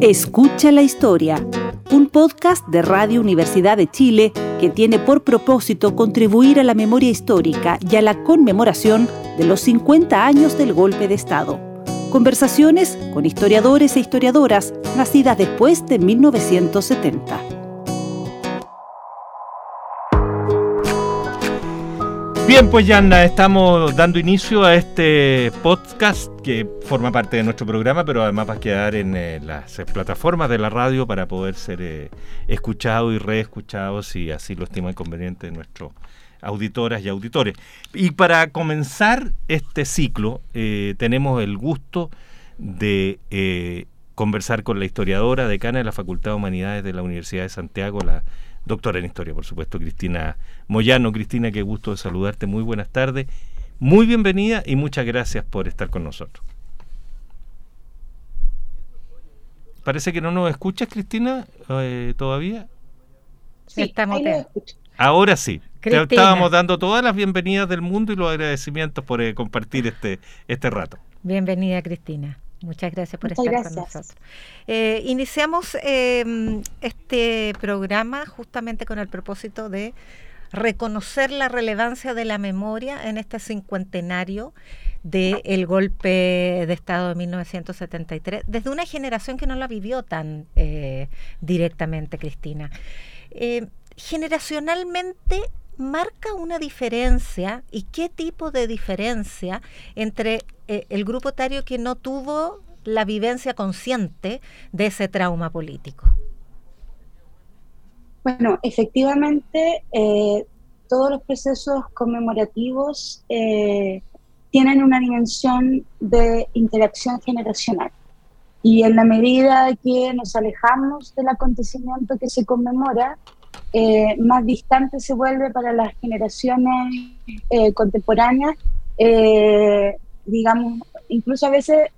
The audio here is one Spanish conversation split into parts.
Escucha la historia, un podcast de Radio Universidad de Chile que tiene por propósito contribuir a la memoria histórica y a la conmemoración de los 50 años del golpe de Estado. Conversaciones con historiadores e historiadoras nacidas después de 1970. Bien, pues Yanna, estamos dando inicio a este podcast que forma parte de nuestro programa, pero además va a quedar en eh, las eh, plataformas de la radio para poder ser eh, escuchado y reescuchado si así lo estima conveniente nuestros auditoras y auditores. Y para comenzar este ciclo, tenemos el gusto de conversar con la historiadora decana de la Facultad de Humanidades de la Universidad de Santiago, la doctora en historia, por supuesto, Cristina Moyano. Cristina, qué gusto de saludarte. Muy buenas tardes. Muy bienvenida y muchas gracias por estar con nosotros. Parece que no nos escuchas, Cristina, eh, todavía. Sí, estamos Ahora sí. Te estábamos dando todas las bienvenidas del mundo y los agradecimientos por eh, compartir este, este rato. Bienvenida, Cristina. Muchas gracias por estar con nosotros. Eh, iniciamos em, este programa justamente con el propósito de reconocer la relevancia de la memoria en este cincuentenario del golpe de Estado de 1973, desde una generación que no la vivió tan eh, directamente, Cristina. Eh, generacionalmente marca una diferencia y qué tipo de diferencia entre eh, el grupo etario que no tuvo la vivencia consciente de ese trauma político. Bueno, efectivamente, eh, todos los procesos conmemorativos eh, tienen una dimensión de interacción generacional. Y en la medida que nos alejamos del acontecimiento que se conmemora, eh, más distante se vuelve para las generaciones eh, contemporáneas, eh, digamos, incluso a veces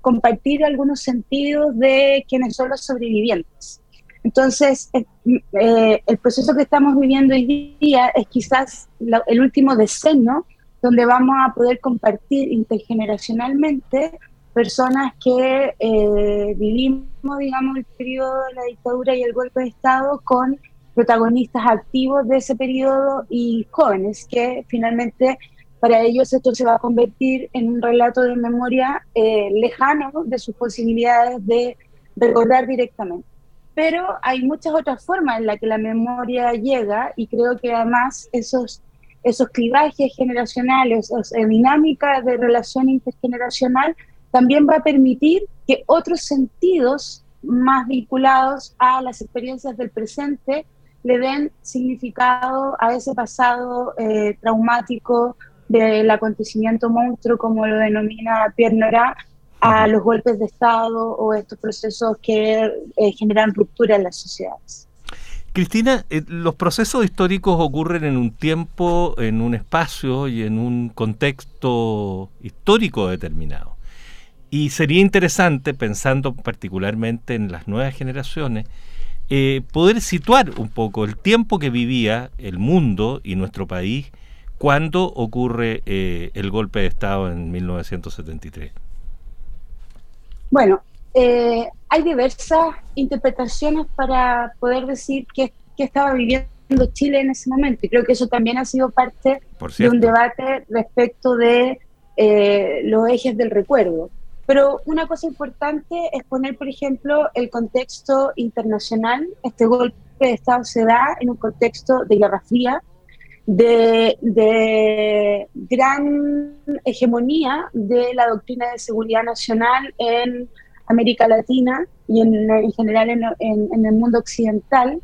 compartir algunos sentidos de quienes son los sobrevivientes. Entonces, el proceso que estamos viviendo hoy día es quizás el último decenio donde vamos a poder compartir intergeneracionalmente personas que eh, vivimos, digamos, el periodo de la dictadura y el golpe de Estado con protagonistas activos de ese periodo y jóvenes, que finalmente para ellos esto se va a convertir en un relato de memoria eh, lejano de sus posibilidades de recordar directamente. Pero hay muchas otras formas en las que la memoria llega y creo que además esos, esos clivajes generacionales, esa dinámica de relación intergeneracional, también va a permitir que otros sentidos más vinculados a las experiencias del presente le den significado a ese pasado eh, traumático del acontecimiento monstruo, como lo denomina Pierre Nora, a los golpes de Estado o estos procesos que eh, generan ruptura en las sociedades. Cristina, eh, los procesos históricos ocurren en un tiempo, en un espacio y en un contexto histórico determinado. Y sería interesante, pensando particularmente en las nuevas generaciones, eh, poder situar un poco el tiempo que vivía el mundo y nuestro país cuando ocurre eh, el golpe de Estado en 1973. Bueno, eh, hay diversas interpretaciones para poder decir qué, estaba viviendo Chile en ese momento. Y creo que eso también ha sido parte de un debate respecto de los ejes del recuerdo. Pero una cosa importante es poner, por ejemplo, el contexto internacional. Este golpe de Estado se da en un contexto de guerra fría, de, gran hegemonía de la doctrina de seguridad nacional en América Latina y en, general en, el mundo occidental,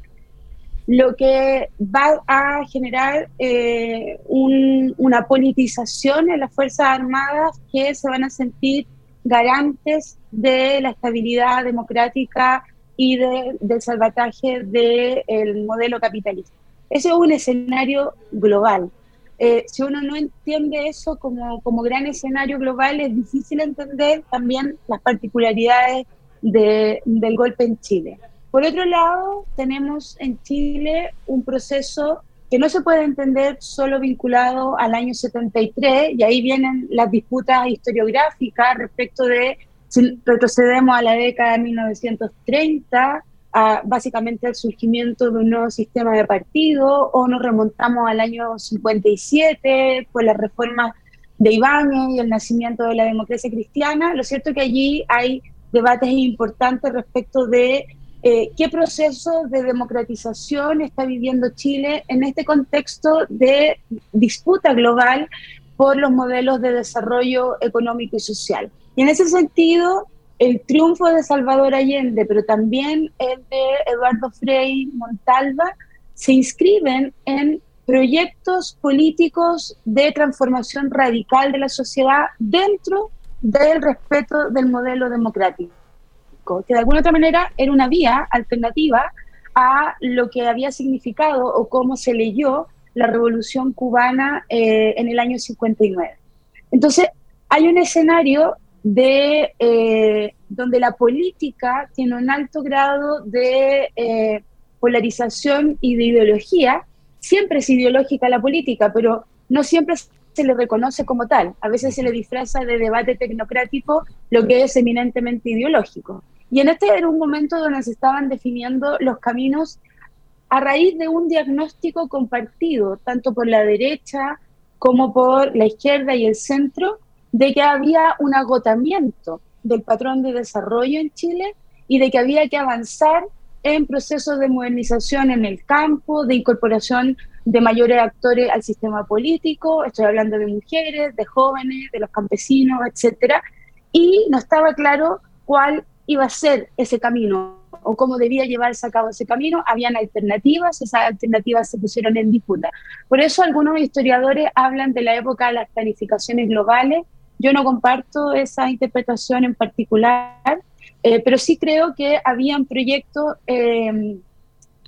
lo que va a generar eh, una politización en las Fuerzas Armadas que se van a sentir garantes de la estabilidad democrática y del salvataje del modelo capitalista. Ese es un escenario global. Eh, si uno no entiende eso como, como gran escenario global, es difícil entender también las particularidades del golpe en Chile. Por otro lado, tenemos en Chile un proceso que no se puede entender solo vinculado al año 73, y ahí vienen las disputas historiográficas respecto de Si retrocedemos a la década de 1930, a, básicamente al surgimiento de un nuevo sistema de partido, o nos remontamos al año 57, con las reformas de Ibáñez y el nacimiento de la democracia cristiana, lo cierto es que allí hay debates importantes respecto de eh, qué proceso de democratización está viviendo Chile en este contexto de disputa global por los modelos de desarrollo económico y social. Y en ese sentido, el triunfo de Salvador Allende, pero también el de Eduardo Frei Montalva, se inscriben en proyectos políticos de transformación radical de la sociedad dentro del respeto del modelo democrático, que de alguna otra manera era una vía alternativa a lo que había significado o cómo se leyó la revolución cubana eh, en el año 59. Entonces, hay un escenario de, eh, donde la política tiene un alto grado de eh, polarización y de ideología. Siempre es ideológica la política, pero no siempre se le reconoce como tal. A veces se le disfraza de debate tecnocrático lo que es eminentemente ideológico. Y en este era un momento donde se estaban definiendo los caminos a raíz de un diagnóstico compartido, tanto por la derecha como por la izquierda y el centro, de que había un agotamiento del patrón de desarrollo en Chile y de que había que avanzar en procesos de modernización en el campo, de incorporación de mayores actores al sistema político, estoy hablando de mujeres, de jóvenes, de los campesinos, etcétera, y no estaba claro cuál iba a ser ese camino o cómo debía llevarse a cabo ese camino, habían alternativas, esas alternativas se pusieron en disputa. Por eso algunos historiadores hablan de la época de las planificaciones globales, yo no comparto esa interpretación en particular, eh, pero sí creo que habían proyectos eh,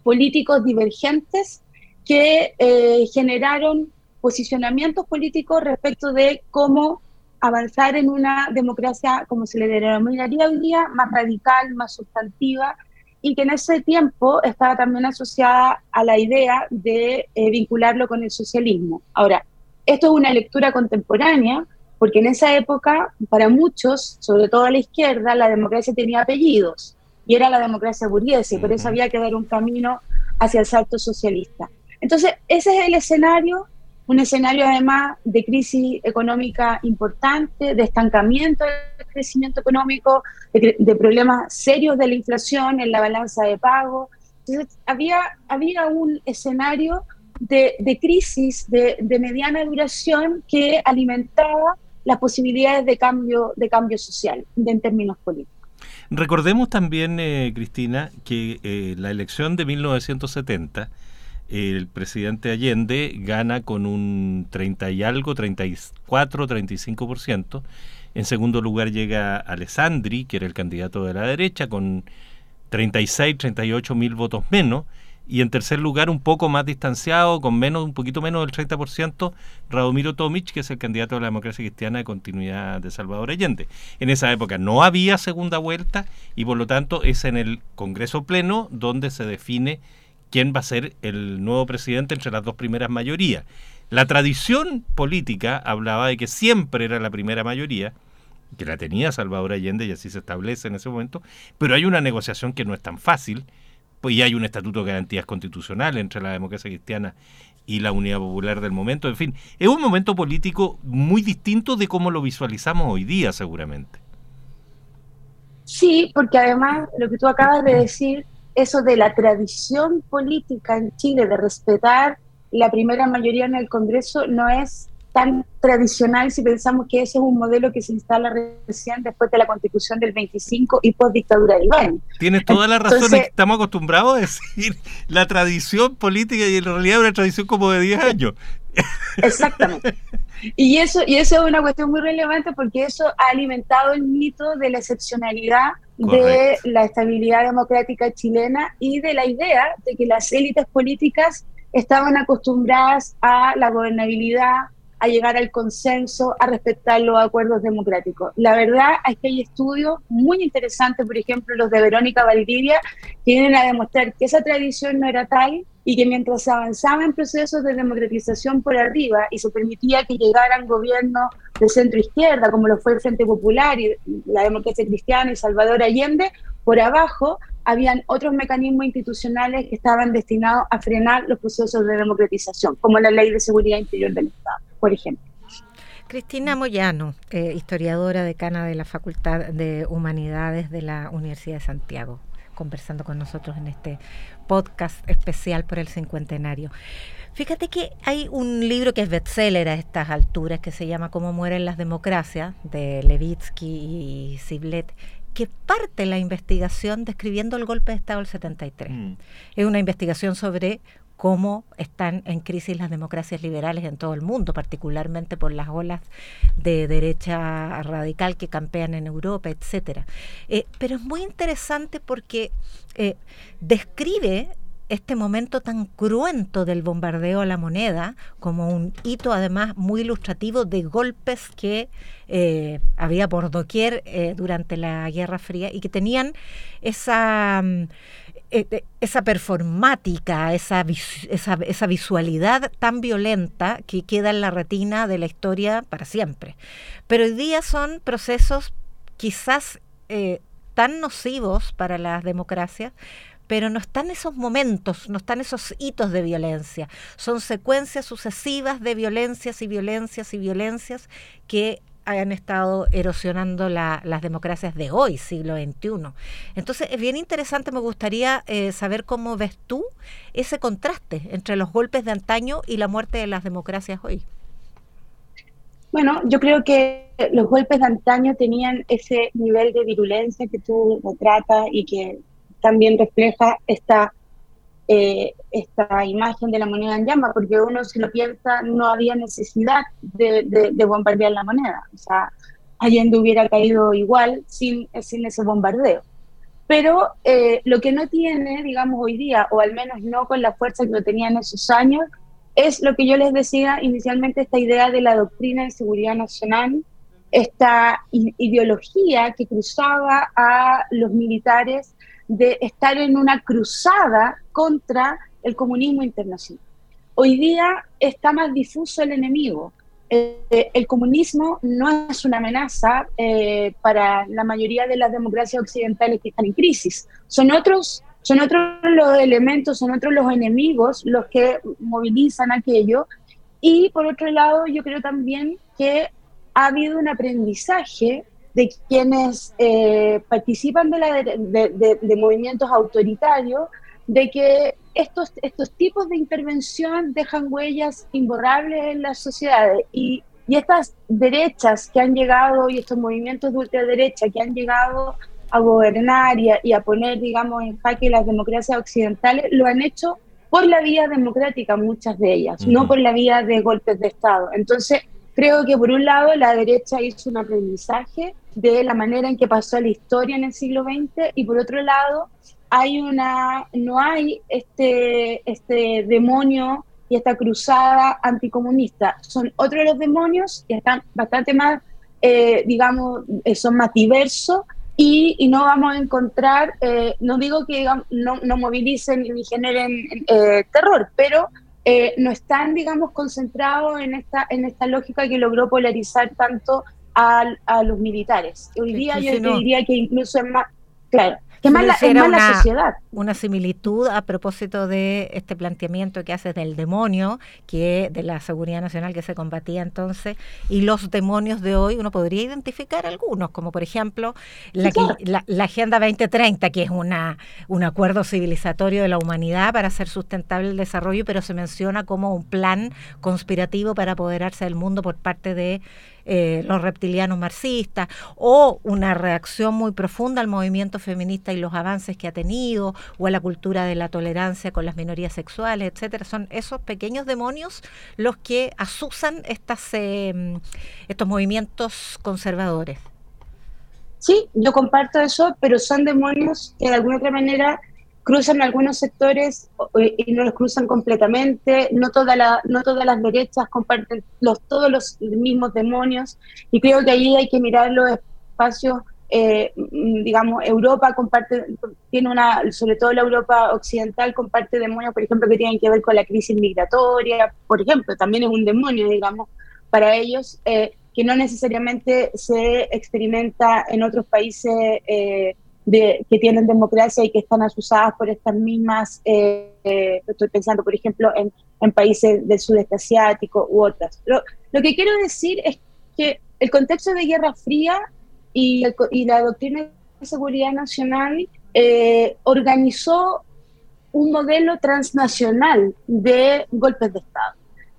políticos divergentes que eh, generaron posicionamientos políticos respecto de cómo avanzar en una democracia, como se le denominaría hoy día, más radical, más sustantiva, y que en ese tiempo estaba también asociada a la idea de vincularlo con el socialismo. Ahora, esto es una lectura contemporánea, porque en esa época, para muchos, sobre todo a la izquierda, la democracia tenía apellidos y era la democracia burguesa, y por eso había que dar un camino hacia el salto socialista. Entonces, ese es el escenario, un escenario además de crisis económica importante, de estancamiento del crecimiento económico, de, problemas serios de la inflación en la balanza de pago. Entonces, había, había un escenario de, crisis de, de mediana duración que alimentaba las posibilidades de cambio, de cambio social en términos políticos. Recordemos también, eh, Cristina, que eh, la elección de 1970, el presidente Allende gana con un 30 y algo, 34, 35%. En segundo lugar llega Alessandri, que era el candidato de la derecha, con 36, 38 mil votos menos y en tercer lugar, un poco más distanciado, con menos, un poquito menos del 30%, Radomiro Tomic, que es el candidato de la democracia cristiana de continuidad de Salvador Allende. En esa época no había segunda vuelta y por lo tanto es en el Congreso Pleno donde se define quién va a ser el nuevo presidente entre las dos primeras mayorías. La tradición política hablaba de que siempre era la primera mayoría, que la tenía Salvador Allende y así se establece en ese momento, pero hay una negociación que no es tan fácil pues ya hay un estatuto de garantías constitucionales entre la democracia cristiana y la unidad popular del momento. En fin, es un momento político muy distinto de cómo lo visualizamos hoy día, seguramente. Sí, porque además lo que tú acabas de decir, eso de la tradición política en Chile de respetar la primera mayoría en el Congreso no es tan tradicional si pensamos que ese es un modelo que se instala recién después de la constitución del 25 y post dictadura de Iván. Tienes toda la razón, estamos acostumbrados a decir la tradición política y en realidad una tradición como de 10 años. Exactamente. Y eso, y eso es una cuestión muy relevante porque eso ha alimentado el mito de la excepcionalidad de la estabilidad democrática chilena y de la idea de que las élites políticas estaban acostumbradas a la gobernabilidad, a llegar al consenso, a respetar los acuerdos democráticos. La verdad es que hay estudios muy interesantes, por ejemplo, los de Verónica Valdivia, que vienen a demostrar que esa tradición no era tal, y que mientras se avanzaba procesos de democratización por arriba y se permitía que llegaran gobiernos de centro izquierda, como lo fue el Frente Popular y la democracia cristiana y Salvador Allende, por abajo habían otros mecanismos institucionales que estaban destinados a frenar los procesos de democratización, como la Ley de Seguridad Interior del Estado, por ejemplo. Cristina Moyano, eh, historiadora decana de la Facultad de Humanidades de la Universidad de Santiago, conversando con nosotros en este podcast especial por el cincuentenario. Fíjate que hay un libro que es bestseller a estas alturas que se llama Cómo mueren las democracias de Levitsky y Siblet que parte la investigación describiendo el golpe de Estado del 73. Mm. Es una investigación sobre cómo están en crisis las democracias liberales en todo el mundo, particularmente por las olas de derecha radical que campean en Europa, etcétera. Eh, pero es muy interesante porque eh, describe este momento tan cruento del bombardeo a la moneda como un hito además muy ilustrativo de golpes que eh, había por doquier durante la Guerra Fría y que tenían esa... Mm, eh, esa performática, esa, esa, esa, visualidad tan violenta que queda en la retina de la historia para siempre. Pero hoy día son procesos quizás eh, tan nocivos para las democracias, pero no están esos momentos, no están esos hitos de violencia. Son secuencias sucesivas de violencias y violencias y violencias que han estado erosionando las democracias de hoy, siglo XXI. Entonces, es bien interesante, me gustaría eh, saber cómo ves tú ese contraste entre los golpes de antaño y la muerte de las democracias hoy. Bueno, yo creo que los golpes de antaño tenían ese nivel de virulencia que tú retratas y que también refleja esta eh, esta imagen de la moneda en llama, porque uno si lo piensa no había necesidad de, bombardear la moneda, o sea, Allende hubiera caído igual sin, sin ese bombardeo. Pero eh, lo que no tiene, digamos, hoy día, o al menos no con la fuerza que lo tenía en esos años, es lo que yo les decía inicialmente, esta idea de la doctrina de seguridad nacional, esta ideología que cruzaba a los militares de estar en una cruzada contra el comunismo internacional. Hoy día está más difuso el enemigo. Eh, el comunismo no es una amenaza eh, para la mayoría de las democracias occidentales que están en crisis. Son otros, son otros los elementos, son otros los enemigos los que movilizan aquello. Y por otro lado, yo creo también que ha habido un aprendizaje de quienes eh, participan de, la, de, movimientos autoritarios, de que estos, estos tipos de intervención dejan huellas imborrables en las sociedades y, y estas derechas que han llegado y estos movimientos de ultraderecha que han llegado a gobernar y a, y a poner, digamos, en jaque las democracias occidentales, lo han hecho por la vía democrática, muchas de ellas, no por la vía de golpes de Estado. Entonces, creo que por un lado la derecha hizo un aprendizaje de la manera en que pasó la historia en el siglo XX y por otro lado hay una no hay este este demonio y esta cruzada anticomunista. Son otros los demonios que están bastante más eh, digamos eh, son más diversos y, y, no vamos a encontrar eh, no digo que no, no, movilicen ni generen terror pero no están digamos concentrados en esta en esta lógica que logró polarizar tanto a, los militares. Hoy día yo diría que incluso es más, claro, que la, es la sociedad. Una similitud a propósito de este planteamiento que haces del demonio, que de la seguridad nacional que se combatía entonces, y los demonios de hoy, uno podría identificar algunos, como por ejemplo la, la, Agenda 2030, que es una, un acuerdo civilizatorio de la humanidad para hacer sustentable el desarrollo, pero se menciona como un plan conspirativo para apoderarse del mundo por parte de eh, los reptilianos marxistas, o una reacción muy profunda al movimiento feminista y los avances que ha tenido, o a la cultura de la tolerancia con las minorías sexuales, etcétera. Son esos pequeños demonios los que asusan estas, eh, estos movimientos conservadores. Sí, yo comparto eso, pero son demonios que de alguna otra manera cruzan algunos sectores y no los cruzan completamente, no, toda la, no todas las derechas comparten los, todos los mismos demonios y creo que ahí hay que mirar los espacios eh, mm, digamos, Europa comparte, tiene una, sobre todo la Europa occidental, comparte demonios, por ejemplo, que tienen que ver con la crisis migratoria, por ejemplo, también es un demonio, digamos, para ellos, eh, que no necesariamente se experimenta en otros países eh, de, que tienen democracia y que están asusadas por estas mismas, estoy pensando, por ejemplo, en, países del sudeste asiático u otras. Lo, lo que quiero decir es que el contexto de Guerra Fría y, la doctrina de seguridad nacional eh, organizó un modelo transnacional de golpes de Estado,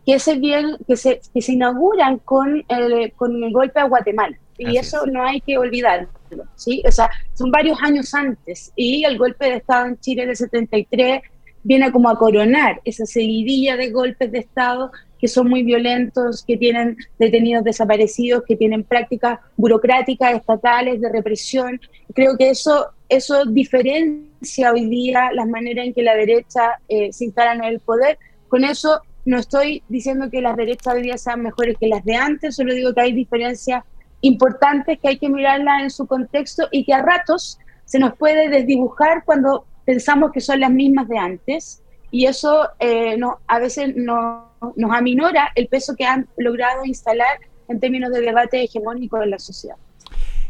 que, ese bien, que, se, que se inauguran con el, con el golpe a Guatemala. Y eso no hay que olvidarlo, ¿sí? O sea, son varios años antes. Y el golpe de Estado en Chile del 73 viene como a coronar esa seguidilla de golpes de Estado que son muy violentos, que tienen detenidos desaparecidos, que tienen prácticas burocráticas, estatales, de represión. Creo que eso, eso diferencia hoy día las maneras en que la derecha eh, se instala en el poder. Con eso no estoy diciendo que las derechas hoy día sean mejores que las de antes, solo digo que hay diferencias importantes que hay que mirarlas en su contexto y que a ratos se nos puede desdibujar cuando pensamos que son las mismas de antes y eso eh, no, a veces no, nos aminora el peso que han logrado instalar en términos de debate hegemónico en la sociedad.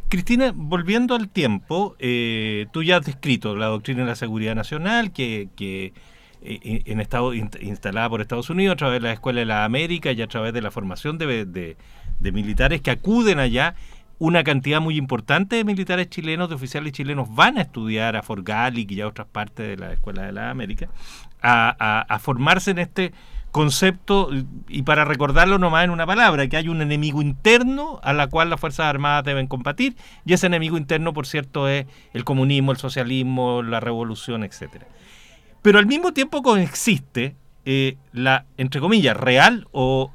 Cristina, volviendo al tiempo, eh, tú ya has descrito la doctrina de la seguridad nacional que, que en estado instalada por Estados Unidos a través de la Escuela de la América y a través de la formación de, militares que acuden allá una cantidad muy importante de militares chilenos, de oficiales chilenos, van a estudiar a Fort Gallic y a otras partes de la Escuela de la América, a, formarse en este concepto, y para recordarlo nomás en una palabra, que hay un enemigo interno a la cual las Fuerzas Armadas deben combatir, y ese enemigo interno, por cierto, es el comunismo, el socialismo, la revolución, etcétera. Pero al mismo tiempo coexiste eh, la, entre comillas, real o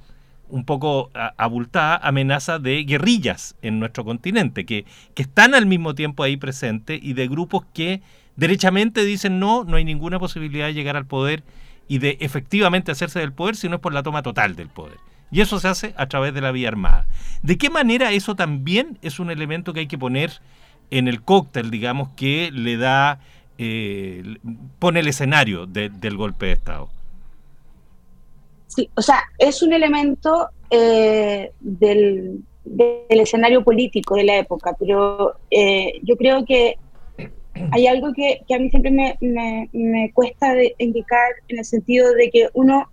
un poco abultada amenaza de guerrillas en nuestro continente, que, que están al mismo tiempo ahí presentes y de grupos que derechamente dicen no, no hay ninguna posibilidad de llegar al poder y de efectivamente hacerse del poder, sino es por la toma total del poder. Y eso se hace a través de la vía armada. ¿De qué manera eso también es un elemento que hay que poner en el cóctel, digamos, que le da, eh, pone el escenario del golpe de Estado? Sí, o sea, es un elemento eh, del, escenario político de la época, pero eh, yo creo que hay algo que, a mí siempre me, cuesta de indicar en el sentido de que uno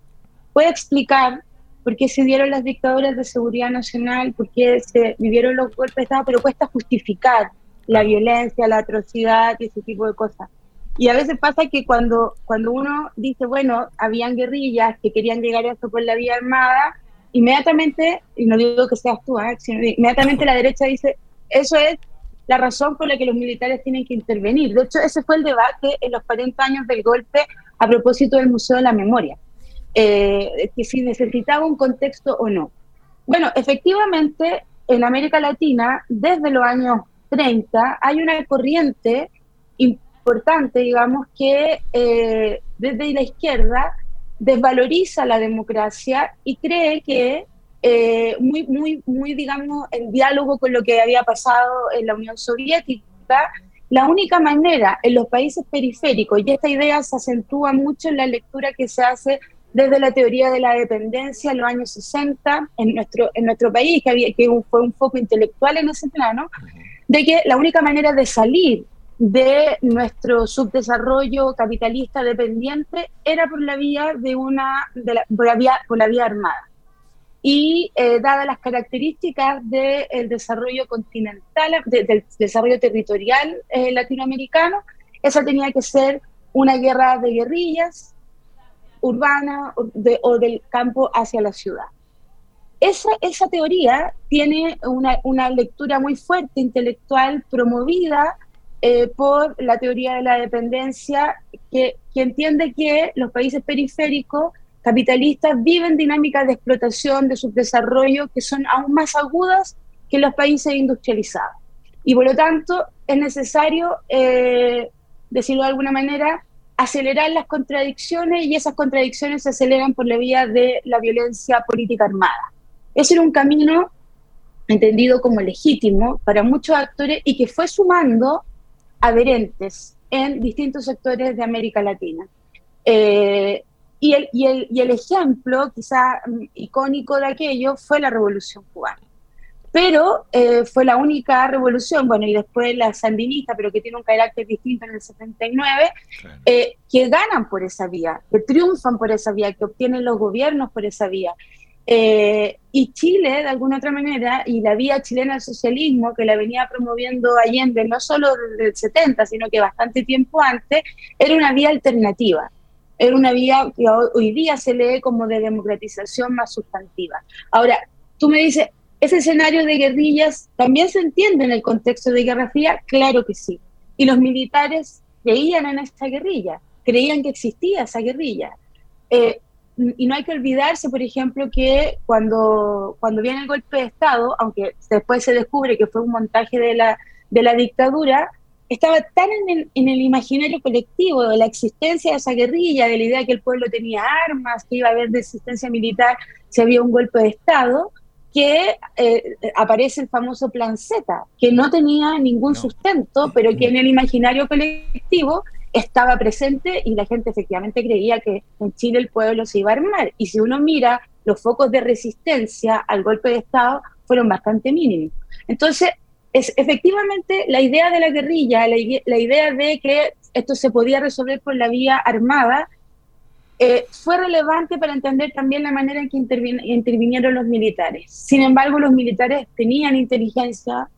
puede explicar por qué se dieron las dictaduras de seguridad nacional, por qué se vivieron los golpes de Estado, pero cuesta justificar la violencia, la atrocidad y ese tipo de cosas. Y a veces pasa que cuando, cuando uno dice, bueno, habían guerrillas que querían llegar a esto por la vía armada, inmediatamente, y no digo que seas tú, ¿eh? sino inmediatamente la derecha dice, eso es la razón por la que los militares tienen que intervenir. De hecho, ese fue el debate en los 40 años del golpe a propósito del Museo de la Memoria, eh, que si necesitaba un contexto o no. Bueno, efectivamente, en América Latina, desde los años 30, hay una corriente importante, digamos, que eh, desde la izquierda desvaloriza la democracia y cree que eh, muy, muy, muy, digamos, en diálogo con lo que había pasado en la Unión Soviética, la única manera en los países periféricos, y esta idea se acentúa mucho en la lectura que se hace desde la teoría de la dependencia en los años 60 en nuestro, en nuestro país, que, había, que fue un foco intelectual en ese plano, de que la única manera de salir de nuestro subdesarrollo capitalista dependiente era por la vía de una de la, por, la vía, por la vía armada. Y eh, dadas las características del desarrollo continental del desarrollo territorial eh, latinoamericano esa tenía que ser una guerra de guerrillas urbana o, del campo hacia la ciudad esa, teoría tiene una, lectura muy fuerte intelectual promovida eh, por la teoría de la dependencia, que, que, entiende que los países periféricos capitalistas viven dinámicas de explotación, de subdesarrollo, que son aún más agudas que los países industrializados. Y por lo tanto, es necesario, eh, decirlo de alguna manera, acelerar las contradicciones y esas contradicciones se aceleran por la vía de la violencia política armada. Ese era un camino entendido como legítimo para muchos actores y que fue sumando adherentes en distintos sectores de América Latina. Eh, y, el, y, el, y, el, ejemplo quizá mm, icónico de aquello fue la Revolución Cubana. Pero eh, fue la única revolución, bueno, y después la sandinista, pero que tiene un carácter distinto en el 79, eh, que ganan por esa vía, que triunfan por esa vía, que obtienen los gobiernos por esa vía. Eh, y Chile, de alguna otra manera, y la vía chilena del socialismo, que la venía promoviendo Allende no solo desde el 70, sino que bastante tiempo antes, era una vía alternativa. Era una vía que hoy día se lee como de democratización más sustantiva. Ahora, tú me dices, ¿ese escenario de guerrillas también se entiende en el contexto de Guerra Fría? Claro que sí. Y los militares creían en esta guerrilla, creían que existía esa guerrilla. Eh, y no hay que olvidarse, por ejemplo, que cuando, cuando viene el golpe de Estado, aunque después se descubre que fue un montaje de la, de la dictadura, estaba tan en el, en el, imaginario colectivo de la existencia de esa guerrilla, de la idea de que el pueblo tenía armas, que iba a haber resistencia militar si había un golpe de Estado, que eh, aparece el famoso Plan Z, que no tenía ningún sustento, pero que en el imaginario colectivo estaba presente y la gente efectivamente creía que en Chile el pueblo se iba a armar. Y si uno mira, los focos de resistencia al golpe de Estado fueron bastante mínimos. Entonces, es efectivamente la idea de la guerrilla, la, idea de que esto se podía resolver por la vía armada, eh, fue relevante para entender también la manera en que intervinieron los militares. Sin embargo, los militares tenían inteligencia,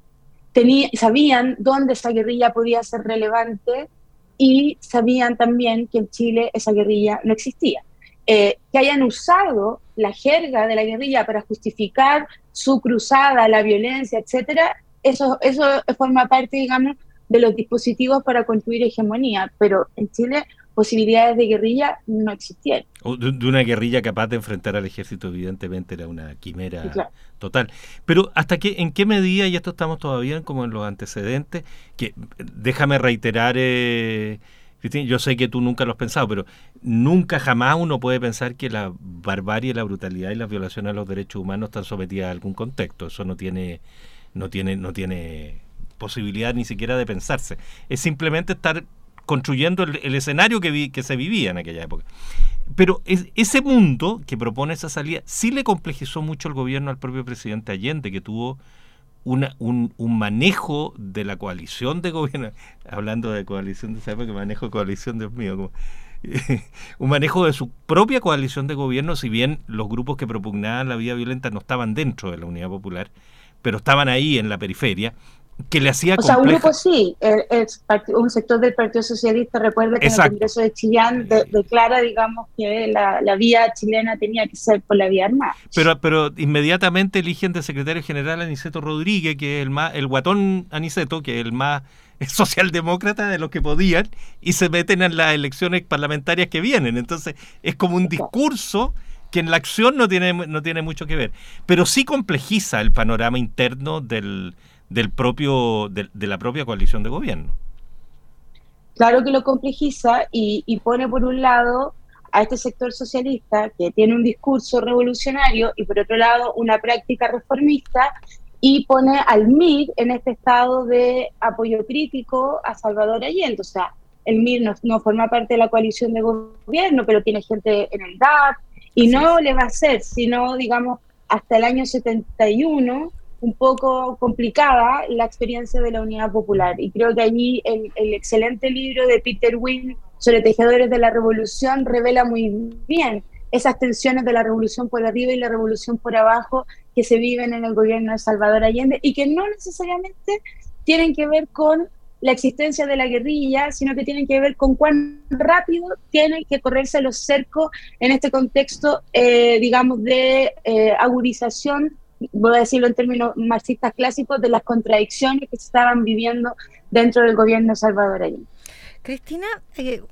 sabían dónde esa guerrilla podía ser relevante y sabían también que en Chile esa guerrilla no existía. Eh, que hayan usado la jerga de la guerrilla para justificar su cruzada, la violencia, etcétera, eso, eso forma parte, digamos, de los dispositivos para construir hegemonía, pero en Chile posibilidades de guerrilla no existían. De, una guerrilla capaz de enfrentar al ejército, evidentemente, era una quimera total. Pero hasta qué, en qué medida, y esto estamos todavía como en los antecedentes, que déjame reiterar, eh, yo sé que tú nunca lo has pensado, pero nunca jamás uno puede pensar que la barbarie, la brutalidad y la violación a los derechos humanos están sometidas a algún contexto. Eso no tiene, no tiene, no tiene posibilidad ni siquiera de pensarse. Es simplemente estar construyendo el, escenario que, se vivía en aquella época. Pero ese mundo que propone esa salida sí le complejizó mucho el gobierno al propio presidente Allende, que tuvo un, manejo de la coalición de gobierno, hablando de coalición de esa época, manejo de coalición, Dios mío, un manejo de su propia coalición de gobierno, si bien los grupos que propugnaban la vía violenta no estaban dentro de la Unidad Popular, pero estaban ahí en la periferia, que le hacía O sea, un grupo sí, un sector del Partido Socialista, recuerda que en el Congreso de Chillán declara, digamos, que la, vía chilena tenía que ser por la vía armada. Pero, pero inmediatamente eligen de secretario general a Aniceto Rodríguez, que es el más, el guatón Aniceto, que es el más socialdemócrata de los que podían, y se meten en las elecciones parlamentarias que vienen. Entonces, es como un discurso que en la acción no tiene, no tiene mucho que ver, pero sí complejiza el panorama interno del del propio, de, la propia coalición de gobierno. Claro que lo complejiza y, pone por un lado a este sector socialista que tiene un discurso revolucionario y por otro lado una práctica reformista y pone al MIR en este estado de apoyo crítico a Salvador Allende. O sea, el MIR no, no, forma parte de la coalición de gobierno, pero tiene gente en el DAP y no le va a hacer, sino, digamos, hasta el año 71 un poco complicada la experiencia de la Unidad Popular. Y creo que allí el, excelente libro de Peter Wynne sobre tejedores de la revolución revela muy bien esas tensiones de la revolución por arriba y la revolución por abajo que se viven en el gobierno de Salvador Allende y que no necesariamente tienen que ver con la existencia de la guerrilla, sino que tienen que ver con cuán rápido tienen que correrse los cercos en este contexto, eh, digamos, de eh, voy a decirlo en términos marxistas clásicos, de las contradicciones que se estaban viviendo dentro del gobierno salvadoreño. Cristina, eh,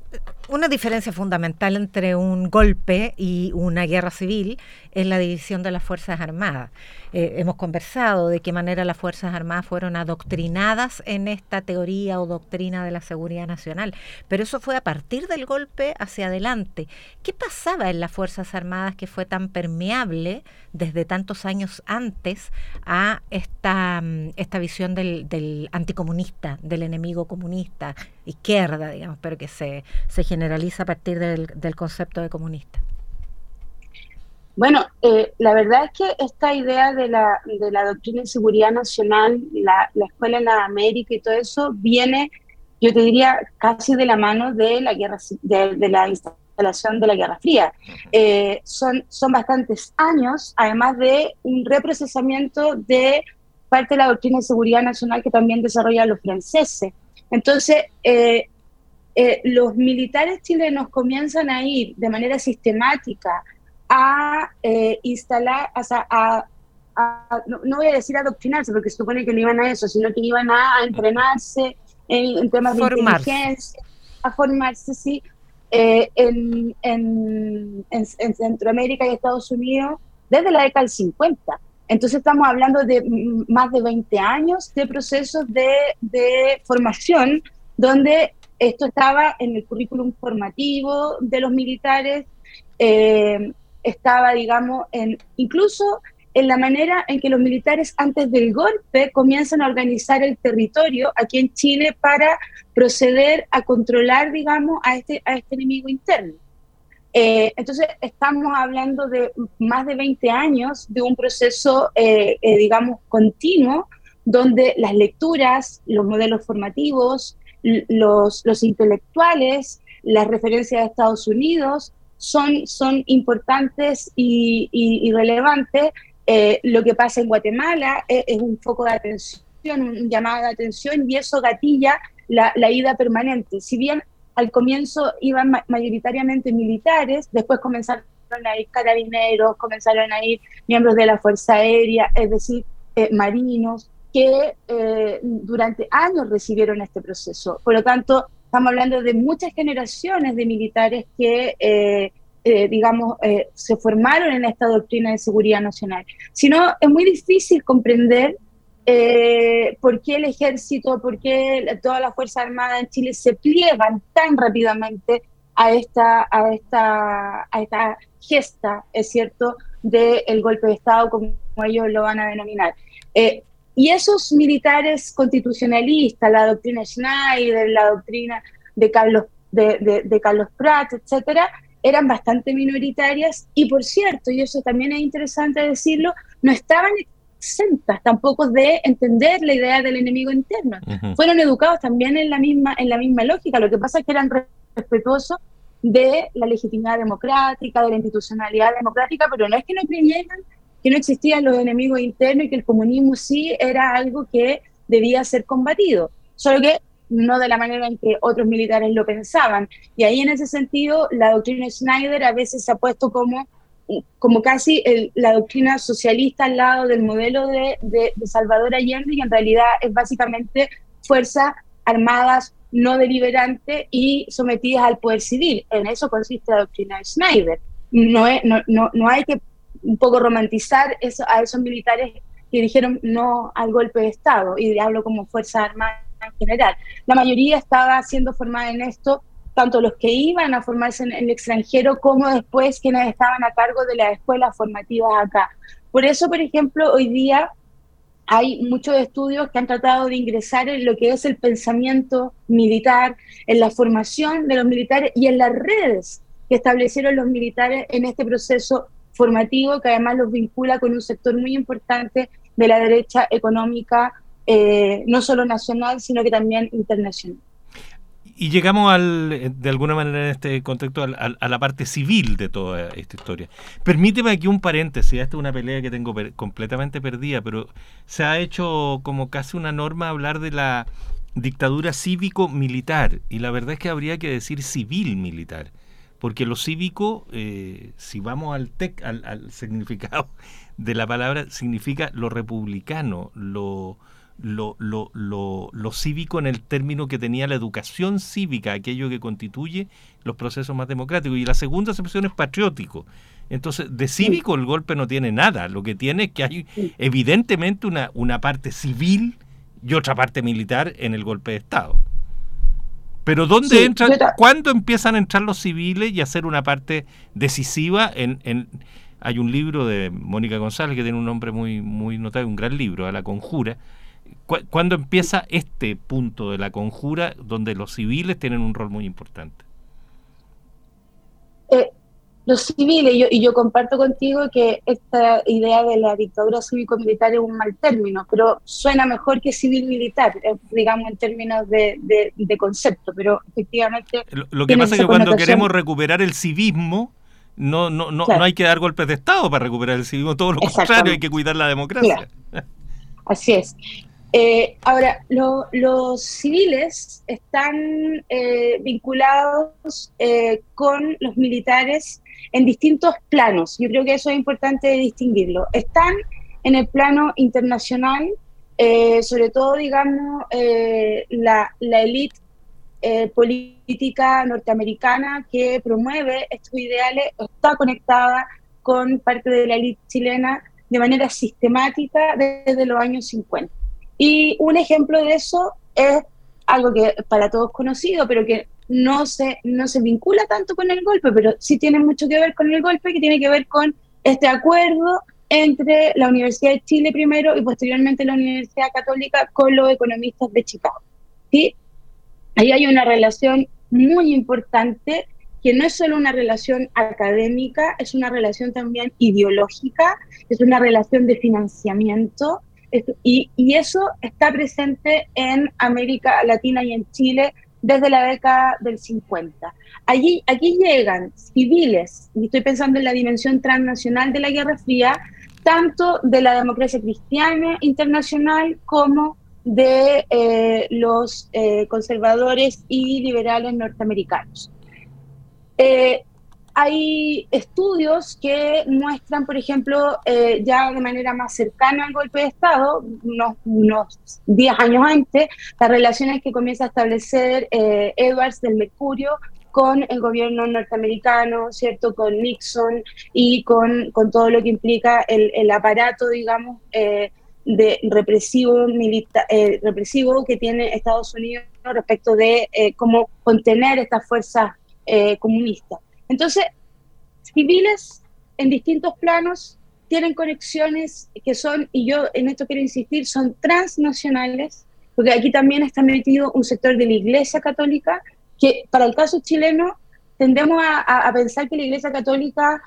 una diferencia fundamental entre un golpe y una guerra civil es la división de las Fuerzas Armadas. Eh, hemos conversado de qué manera las Fuerzas Armadas fueron adoctrinadas en esta teoría o doctrina de la seguridad nacional, pero eso fue a partir del golpe hacia adelante. ¿Qué pasaba en las Fuerzas Armadas que fue tan permeable desde tantos años antes a esta, mm, esta visión del, del anticomunista, del enemigo comunista, izquierda, digamos, pero que se, se generaliza a partir del, del concepto de comunista? Bueno, eh, la verdad es que esta idea de la, de la doctrina de seguridad nacional, la, la, escuela en la América y todo eso, viene, yo te diría, casi de la mano de la guerra de, de la instalación de la Guerra Fría. Eh, son, son bastantes años, además de un reprocesamiento de parte de la doctrina de seguridad nacional que también desarrollan los franceses. Entonces, eh, eh, los militares chilenos comienzan a ir de manera sistemática a eh, instalar, o sea, a, no, voy a decir adoctrinarse, porque se supone que no iban a eso, sino que iban a, entrenarse en, temas de inteligencia, a formarse, sí, eh, en, en, en, Centroamérica y Estados Unidos desde la década del 50. Entonces estamos hablando de más de 20 años de procesos de, formación donde esto estaba en el currículum formativo de los militares, eh, estaba, digamos, en, incluso en la manera en que los militares antes del golpe comienzan a organizar el territorio aquí en Chile para proceder a controlar, digamos, a este, a este enemigo interno. Eh, entonces, estamos hablando de más de 20 años de un proceso, eh, eh, digamos, continuo, donde las lecturas, los modelos formativos, los, intelectuales, las referencias de Estados Unidos, son, son importantes y, relevantes. Lo que pasa en Guatemala es, un foco de atención, un llamado de atención y eso gatilla la, la ida permanente. Si bien al comienzo iban mayoritariamente militares, después comenzaron a ir carabineros, comenzaron a ir miembros de la Fuerza Aérea, es decir, eh, marinos, que eh, durante años recibieron este proceso. Por lo tanto, Estamos hablando de muchas generaciones de militares que, eh, digamos, se formaron en esta doctrina de seguridad nacional. Si no, es muy difícil comprender por qué el ejército, por qué toda la Fuerza Armada en Chile se pliegan tan rápidamente a esta, a esta, a esta gesta, es cierto, del golpe de Estado, como ellos lo van a denominar. Y esos militares constitucionalistas, la doctrina Schneider, la doctrina de Carlos, de, de, Carlos Pratt, etcétera, eran bastante minoritarias y, por cierto, y eso también es interesante decirlo, no estaban exentas tampoco de entender la idea del enemigo interno. Fueron educados también en la, misma, en la misma lógica, lo que pasa es que eran respetuosos de la legitimidad democrática, de la institucionalidad democrática, pero no es que no creyeran que no existían los enemigos internos y que el comunismo sí era algo que debía ser combatido, solo que no de la manera en que otros militares lo pensaban. Y ahí en ese sentido la doctrina Schneider a veces se ha puesto como, como casi la doctrina socialista al lado del modelo de, de, Salvador Allende y en realidad es básicamente fuerzas armadas no deliberantes y sometidas al poder civil. En eso consiste la doctrina Schneider. No, no, no, no hay que un poco romantizar eso, a esos militares que dijeron no al golpe de Estado, y hablo como Fuerza Armada en general. La mayoría estaba siendo formada en esto, tanto los que iban a formarse en el extranjero como después quienes estaban a cargo de las escuelas formativas acá. Por eso, por ejemplo, hoy día hay muchos estudios que han tratado de ingresar en lo que es el pensamiento militar, en la formación de los militares y en las redes que establecieron los militares en este proceso formativo que además los vincula con un sector muy importante de la derecha económica, eh, no solo nacional, sino que también internacional. Y llegamos al, de alguna manera en este contexto a la parte civil de toda esta historia. Permíteme aquí un paréntesis, esta es una pelea que tengo completamente perdida, pero se ha hecho como casi una norma hablar de la dictadura cívico-militar, y la verdad es que habría que decir civil-militar porque lo cívico, eh, si vamos al, tec, al, significado de la palabra, significa lo republicano, lo, lo, lo, lo, lo, cívico en el término que tenía la educación cívica, aquello que constituye los procesos más democráticos. Y la segunda acepción es patriótico. Entonces, de cívico el golpe no tiene nada. Lo que tiene es que hay evidentemente una, una parte civil y otra parte militar en el golpe de Estado. Pero ¿dónde entran, cuándo empiezan a entrar los civiles y a ser una parte decisiva en, en hay un libro de Mónica González que tiene un nombre muy, muy notable, un gran libro, a la conjura. ¿Cuándo empieza este punto de la conjura donde los civiles tienen un rol muy importante? Eh, los civiles, y yo, comparto contigo que esta idea de la dictadura cívico-militar es un mal término, pero suena mejor que civil-militar, eh, digamos en términos de, concepto, pero efectivamente... Lo, que pasa es que cuando queremos recuperar el civismo, no, no, no, no hay que dar golpes de Estado para recuperar el civismo, todo lo contrario, hay que cuidar la democracia. Así es. Eh, ahora, los civiles están eh, vinculados eh, con los militares en distintos planos. Yo creo que eso es importante distinguirlo. Están en el plano internacional, sobre todo, digamos, la, la élite política norteamericana que promueve estos ideales está conectada con parte de la élite chilena de manera sistemática desde los años 50. Y un ejemplo de eso es algo que para todos conocido, pero que no se, no se vincula tanto con el golpe, pero sí tiene mucho que ver con el golpe, que tiene que ver con este acuerdo entre la Universidad de Chile primero y posteriormente la Universidad Católica con los economistas de Chicago. ¿sí? Ahí hay una relación muy importante que no es solo una relación académica, es una relación también ideológica, es una relación de financiamiento, y, eso está presente en América Latina y en Chile desde la década del 50. Allí, aquí llegan civiles, y estoy pensando en la dimensión transnacional de la Guerra Fría, tanto de la democracia cristiana internacional como de eh, los eh, conservadores y liberales norteamericanos. Eh, hay estudios que muestran, por ejemplo, eh, ya de manera más cercana al golpe de Estado, unos, 10 años antes, las relaciones que comienza a establecer eh, Edwards del Mercurio con el gobierno norteamericano, ¿cierto? Con Nixon y con, todo lo que implica el, aparato, digamos, eh, de represivo, represivo que tiene Estados Unidos respecto de cómo contener estas fuerzas comunistas. Entonces, civiles en distintos planos tienen conexiones que son, y yo en esto quiero insistir, son transnacionales, porque aquí también está metido un sector de la Iglesia Católica, que para el caso chileno tendemos a, pensar que la Iglesia Católica,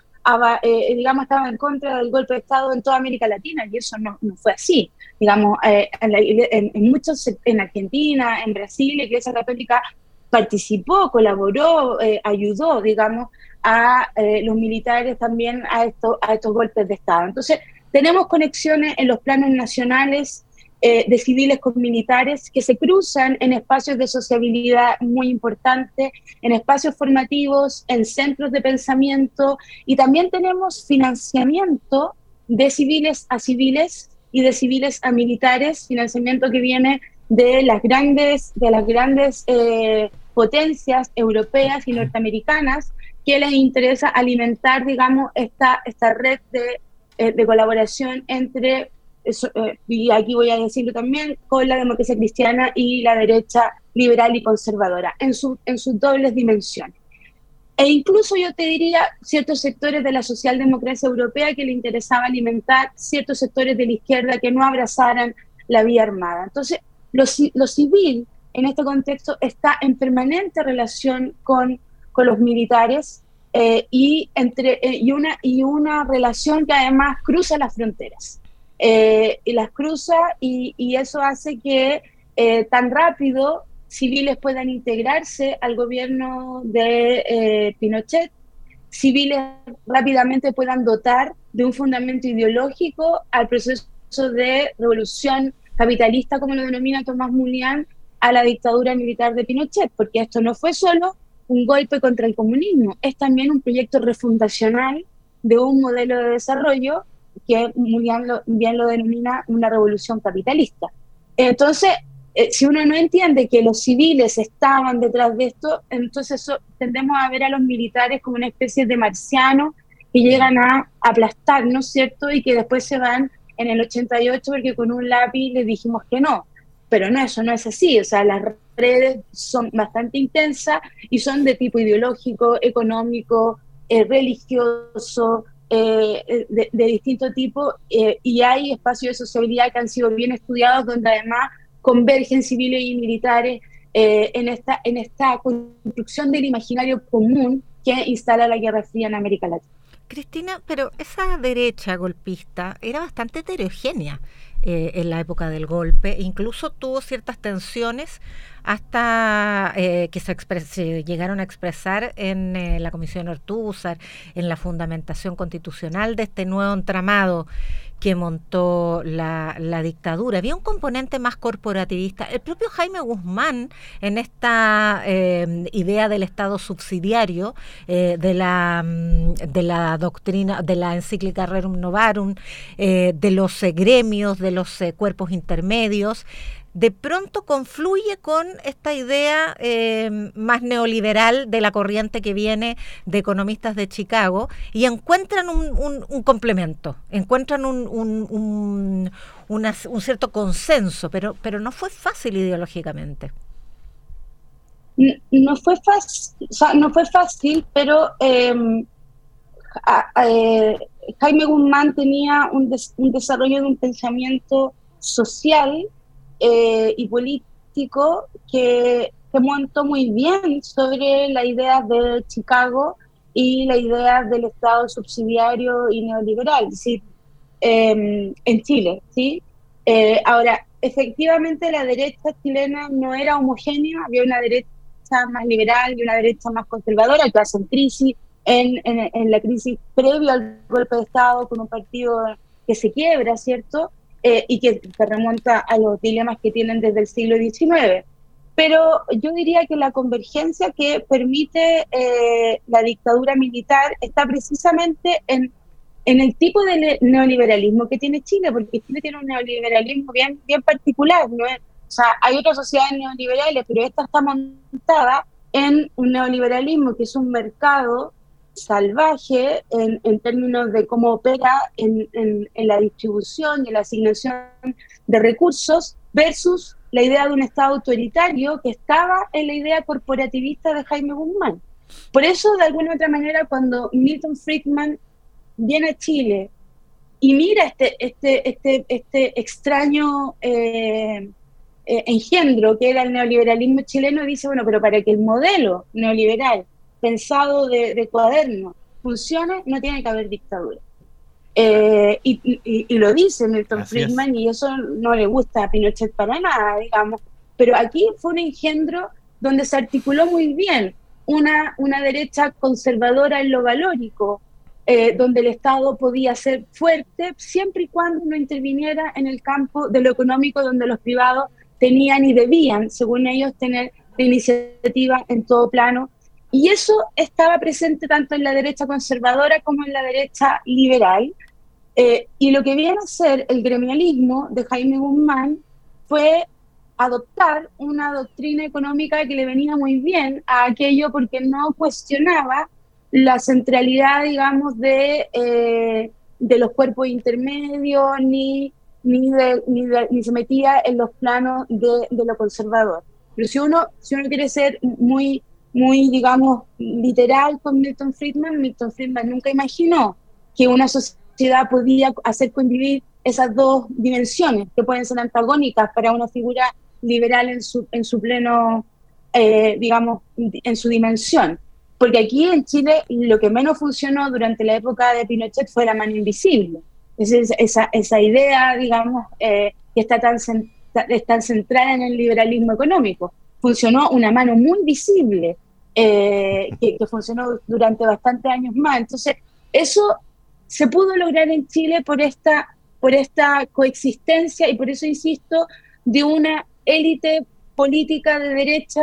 eh, digamos, estaba en contra del golpe de Estado en toda América Latina, y eso no, fue así. Digamos, eh, en, en, muchos, en Argentina, en Brasil, la Iglesia Católica participó, colaboró, eh, ayudó, digamos, a eh, los militares también a, esto, a estos golpes de Estado. Entonces, tenemos conexiones en los planos nacionales eh, de civiles con militares que se cruzan en espacios de sociabilidad muy importantes, en espacios formativos, en centros de pensamiento y también tenemos financiamiento de civiles a civiles y de civiles a militares, financiamiento que viene de las grandes, de las grandes eh, potencias europeas y norteamericanas que les interesa alimentar, digamos, esta, esta red de, eh, colaboración entre, eh, y aquí voy a decirlo también, con la democracia cristiana y la derecha liberal y conservadora, en, su, en sus dobles dimensiones. E incluso yo te diría ciertos sectores de la socialdemocracia europea que le interesaba alimentar ciertos sectores de la izquierda que no abrazaran la vía armada. Entonces, lo, civil en este contexto está en permanente relación con, con los militares eh, y, entre, eh, y, una, y una relación que además cruza las fronteras. Eh, y las cruza y, y eso hace que tan rápido civiles puedan integrarse al gobierno de Pinochet, civiles rápidamente puedan dotar de un fundamento ideológico al proceso de revolución capitalista, como lo denomina Tomás Mulián, a la dictadura militar de Pinochet, porque esto no fue solo un golpe contra el comunismo, es también un proyecto refundacional de un modelo de desarrollo que Mulián bien lo denomina una revolución capitalista. Entonces, eh, si uno no entiende que los civiles estaban detrás de esto, entonces tendemos a ver a los militares como una especie de marcianos que llegan a aplastar, ¿no es cierto? Y que después se van en el 88 porque con un lápiz les dijimos que no. Pero no, eso no es así. O sea, las redes son bastante intensas y son de tipo ideológico, económico, eh, religioso, eh, de, de, distinto tipo. y hay espacios de sociabilidad que han sido bien estudiados donde además convergen civiles y militares eh, en, esta, en esta construcción del imaginario común que instala la Guerra Fría en América Latina. Cristina, pero esa derecha golpista era bastante heterogénea eh, en la época del golpe, incluso tuvo ciertas tensiones hasta eh, que se, llegaron a expresar en la Comisión Ortúzar, en la fundamentación constitucional de este nuevo entramado que montó la, dictadura. Había un componente más corporativista. El propio Jaime Guzmán, en esta eh, idea del Estado subsidiario, eh, de, la, mm, de la doctrina, de la encíclica Rerum Novarum, eh, de los gremios, de los cuerpos intermedios, de pronto confluye con esta idea eh, más neoliberal de la corriente que viene de economistas de Chicago y encuentran un, complemento, encuentran un, cierto consenso, pero, no fue fácil ideológicamente. No fue fácil, no fue fácil, pero em, eh, Jaime Guzmán tenía un desarrollo de un pensamiento social eh, y político que, se montó muy bien sobre la idea de Chicago y la idea del Estado subsidiario y neoliberal, ¿sí? Em, en Chile. ¿sí? Eh, ahora, efectivamente la derecha chilena no era homogénea, había una derecha más liberal y una derecha más conservadora que hace crisis, en, en, en, la crisis previa al golpe de Estado con un partido que se quiebra, ¿cierto? Eh, y que se remonta a los dilemas que tienen desde el siglo XIX. Pero yo diría que la convergencia que permite eh, la dictadura militar está precisamente en, en el tipo de neoliberalismo que tiene Chile, porque Chile tiene un neoliberalismo bien, bien particular. ¿no? O sea, hay otras sociedades neoliberales, pero esta está montada en un neoliberalismo que es un mercado salvaje en, términos de cómo opera en, la distribución y en la asignación de recursos versus la idea de un Estado autoritario que estaba en la idea corporativista de Jaime Guzmán. Por eso, de alguna otra manera, cuando Milton Friedman viene a Chile y mira este, este, este, este extraño eh, eh, engendro que era el neoliberalismo chileno, dice, bueno, pero para que el modelo neoliberal pensado de, cuaderno funcione, no tiene que haber dictadura. Eh, y, lo dice Milton Friedman y eso no le gusta a Pinochet para nada, digamos. Pero aquí fue un engendro donde se articuló muy bien una, una derecha conservadora en lo valórico, eh, donde el Estado podía ser fuerte siempre y cuando no interviniera en el campo de lo económico, donde los privados tenían y debían, según ellos, tener la iniciativa en todo plano y eso estaba presente tanto en la derecha conservadora como en la derecha liberal. Eh, y lo que viene a ser el gremialismo de Jaime Guzmán fue adoptar una doctrina económica que le venía muy bien a aquello porque no cuestionaba la centralidad, digamos, de, eh, de los cuerpos intermedios, ni, ni, ni, se metía en los planos de, de, lo conservador. Pero si uno, si uno quiere ser muy muy, digamos, literal con Milton Friedman, Milton Friedman nunca imaginó que una sociedad podía hacer convivir esas dos dimensiones que pueden ser antagónicas para una figura liberal en su, en su pleno, eh, digamos, en su dimensión. Porque aquí en Chile lo que menos funcionó durante la época de Pinochet fue la mano invisible. Es esa, esa idea, digamos, eh, que está tan, tan centrada en el liberalismo económico. Funcionó una mano muy visible eh, que, funcionó durante bastantes años más. Entonces, eso se pudo lograr en Chile por esta, por esta coexistencia y por eso insisto, de una élite política de derecha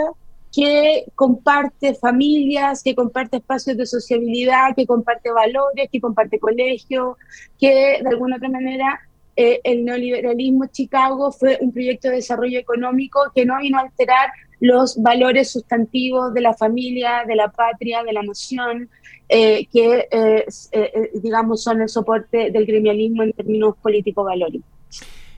que comparte familias, que comparte espacios de sociabilidad, que comparte valores, que comparte colegio, que de alguna otra manera eh, el neoliberalismo Chicago fue un proyecto de desarrollo económico que no vino a alterar los valores sustantivos de la familia, de la patria, de la nación, eh, que, digamos, son el soporte del gremialismo en términos político-valóricos.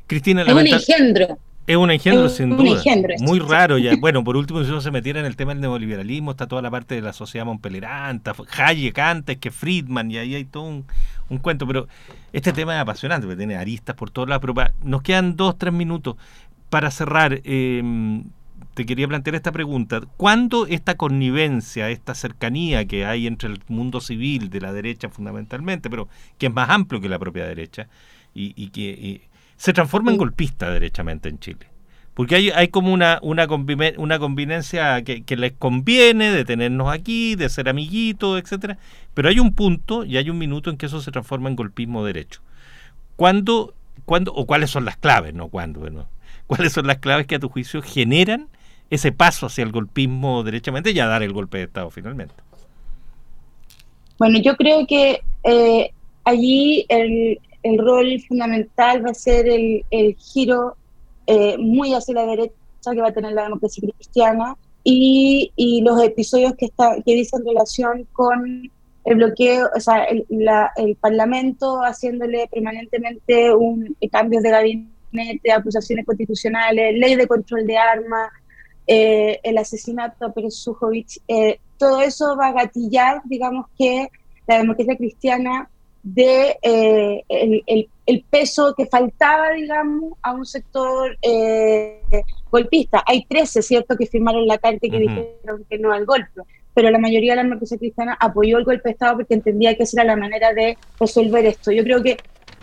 Cristina, es un engendro. Es un engendro, sin duda. Muy raro ya. Bueno, por último, si uno se metiera en el tema del neoliberalismo, está toda la parte de la sociedad monpeleranta, Hayek antes que Friedman, y ahí hay todo un, cuento. Pero este tema es apasionante, porque tiene aristas por todos lados. Pero nos quedan dos, tres minutos. Para cerrar, em, te quería plantear esta pregunta. ¿Cuándo esta connivencia, esta cercanía que hay entre el mundo civil de la derecha fundamentalmente, pero que es más amplio que la propia derecha, y, que se transforma en golpista derechamente en Chile. Porque hay, hay como una, una, una convivencia que, les conviene de tenernos aquí, de ser amiguitos, etcétera. Pero hay un punto y hay un minuto en que eso se transforma en golpismo derecho. ¿Cuándo, cuándo o cuáles son las claves? No, ¿cuándo? Bueno, ¿Cuáles son las claves que a tu juicio generan ese paso hacia el golpismo derechamente y a dar el golpe de Estado finalmente? Bueno, yo creo que eh, allí el, el rol fundamental va a ser el, giro eh, muy hacia la derecha que va a tener la democracia cristiana y, y los episodios que, está, que dicen relación con el bloqueo, o sea, el, el Parlamento haciéndole permanentemente un, eh, cambios de gabinete, acusaciones constitucionales, ley de control de armas, eh, el asesinato a Pérez Sujovic, todo eso va a gatillar, digamos, que la democracia cristiana de eh, el, el, peso que faltaba, digamos, a un sector eh, golpista. Hay 13, ¿cierto?, que firmaron la carta y que dijeron que no al golpe, pero la mayoría de la democracia cristiana apoyó el golpe de Estado porque entendía que esa era la manera de resolver esto. Yo creo que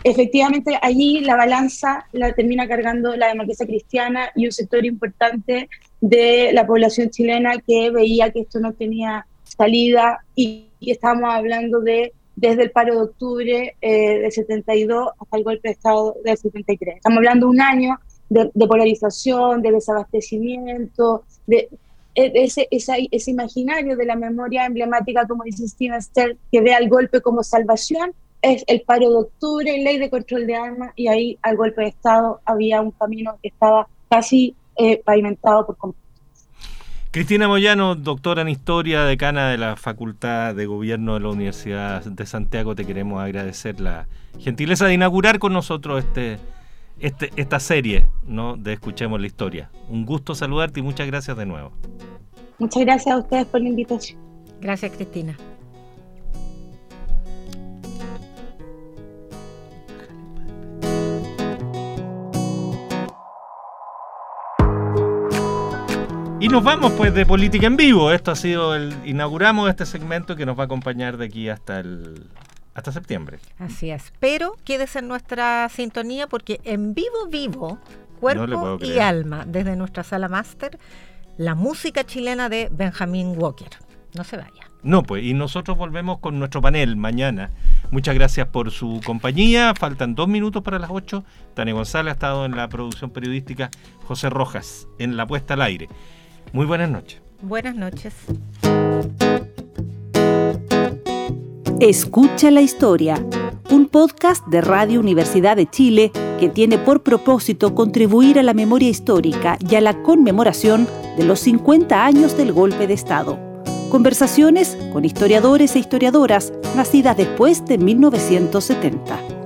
efectivamente allí la balanza la termina cargando la democracia cristiana y un sector importante de la población chilena que veía que esto no tenía salida y, y estábamos hablando de desde el paro de octubre eh, del 72 hasta el golpe de Estado del 73. Estamos hablando de un año de, polarización, de desabastecimiento, de, e, ese, ese, imaginario de la memoria emblemática, como dice Steven Stern, que ve al golpe como salvación, es el paro de octubre, ley de control de armas, y ahí al golpe de Estado había un camino que estaba casi eh, pavimentado por completo. Cristina Moyano, doctora en Historia, decana de la Facultad de Gobierno de la Universidad de Santiago, te queremos agradecer la gentileza de inaugurar con nosotros este, este, esta serie ¿no? de Escuchemos la Historia. Un gusto saludarte y muchas gracias de nuevo. Muchas gracias a ustedes por la invitación. Gracias, Cristina. Nos vamos pues de política en vivo. Esto ha sido el inauguramos este segmento que nos va a acompañar de aquí hasta el hasta septiembre. Así es. Pero quédese en nuestra sintonía porque en vivo vivo, cuerpo y alma, desde nuestra sala máster, la música chilena de Benjamin Walker. No se vaya. No, pues, y nosotros volvemos con nuestro panel mañana. Muchas gracias por su compañía. Faltan dos minutos para las ocho. Tania González ha estado en la producción periodística, José Rojas en la puesta al aire. Muy buenas noches. Buenas noches. Escucha la historia, un podcast de Radio Universidad de Chile que tiene por propósito contribuir a la memoria histórica y a la conmemoración de los 50 años del golpe de Estado. Conversaciones con historiadores e historiadoras nacidas después de 1970.